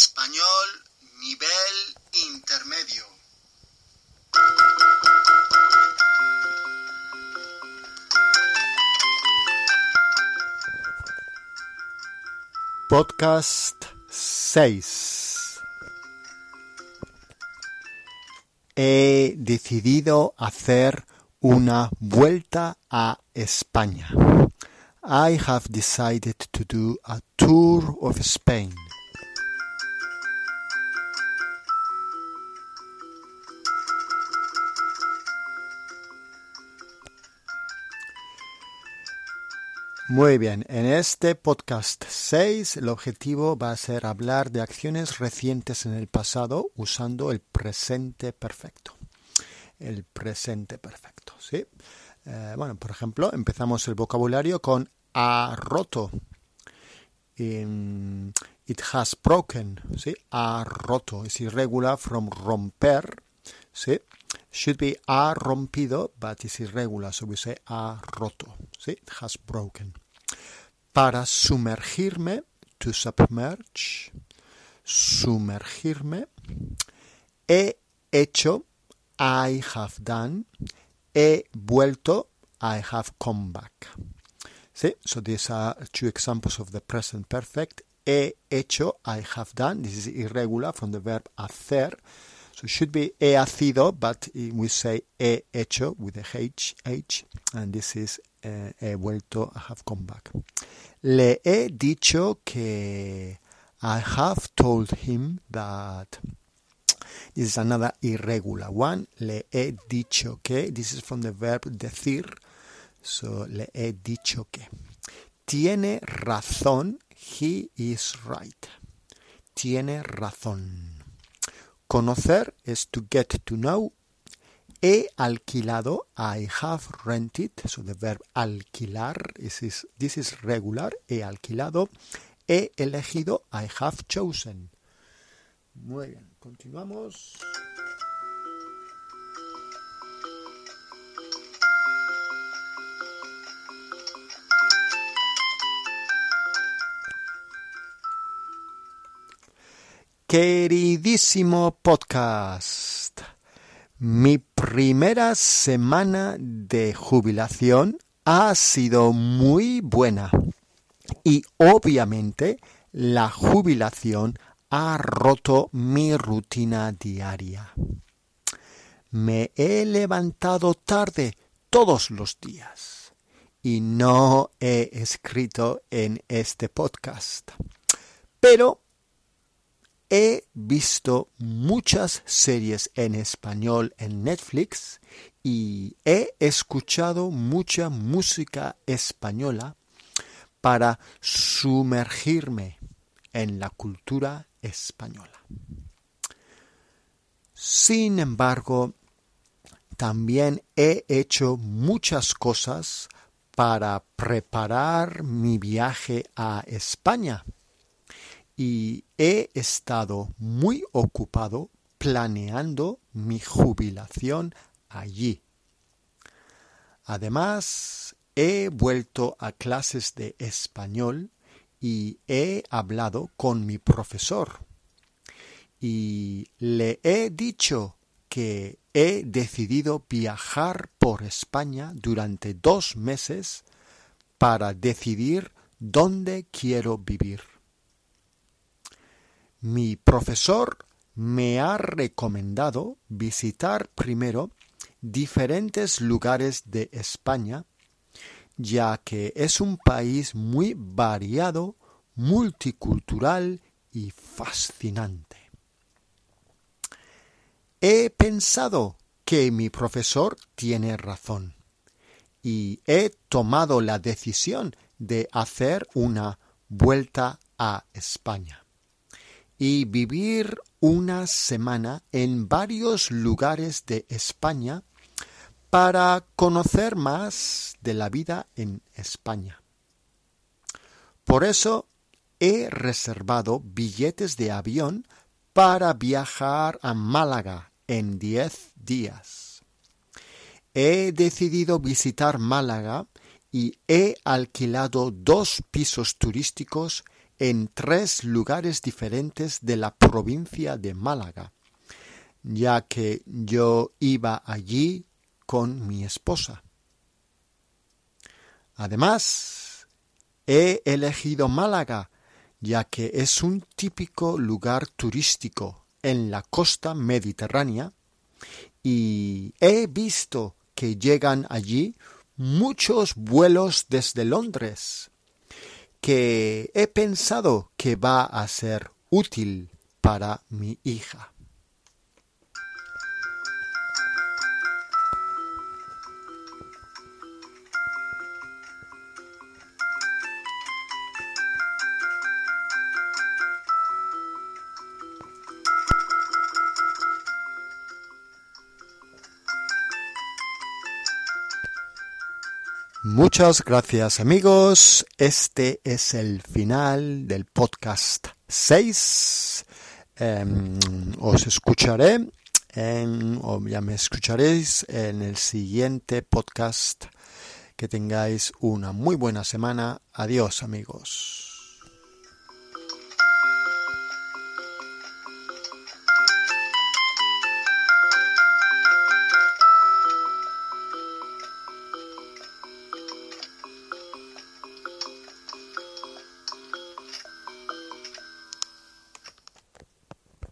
español nivel intermedio. Podcast 6 He decidido hacer una vuelta a España. I have decided to do a tour of Spain. Muy bien, en este podcast 6 el objetivo va a ser hablar de acciones recientes en el pasado usando el presente perfecto. El presente perfecto, ¿sí? Eh, bueno, por ejemplo, empezamos el vocabulario con ha roto. It has broken, ¿sí? Ha roto. Es irregular from romper, ¿sí? Should be ha rompido, but it's irregular, so we say ha roto, ¿sí? It has broken. Para sumergirme, to submerge, sumergirme, he hecho, I have done, he vuelto, I have come back. ¿Sí? So these are two examples of the present perfect. He hecho, I have done. This is irregular from the verb hacer. So it should be he hacido, but we say he hecho with the H, H, and this is uh, he vuelto, I have come back. Le he dicho que I have told him that this is another irregular one. Le he dicho que, this is from the verb decir, so le he dicho que. Tiene razón, he is right. Tiene razón. Conocer es to get to know. He alquilado, I have rented, so the verb alquilar, this is, this is regular, he alquilado. He elegido, I have chosen. Muy bien, continuamos. Queridísimo podcast, mi primera semana de jubilación ha sido muy buena y obviamente la jubilación ha roto mi rutina diaria. Me he levantado tarde todos los días y no he escrito en este podcast. Pero he visto muchas series en español en Netflix y he escuchado mucha música española para sumergirme en la cultura española. Sin embargo, también he hecho muchas cosas para preparar mi viaje a España y he estado muy ocupado planeando mi jubilación allí. Además, he vuelto a clases de español y he hablado con mi profesor. Y le he dicho que he decidido viajar por España durante dos meses para decidir dónde quiero vivir. Mi profesor me ha recomendado visitar primero diferentes lugares de España, ya que es un país muy variado, multicultural y fascinante. He pensado que mi profesor tiene razón y he tomado la decisión de hacer una vuelta a España y vivir una semana en varios lugares de España para conocer más de la vida en España. Por eso he reservado billetes de avión para viajar a Málaga en 10 días. He decidido visitar Málaga y he alquilado dos pisos turísticos en tres lugares diferentes de la provincia de Málaga, ya que yo iba allí con mi esposa. Además, he elegido Málaga, ya que es un típico lugar turístico en la costa mediterránea y he visto que llegan allí muchos vuelos desde Londres que he pensado que va a ser útil para mi hija. Muchas gracias amigos. Este es el final del podcast 6. Em, os escucharé en, o ya me escucharéis en el siguiente podcast. Que tengáis una muy buena semana. Adiós amigos.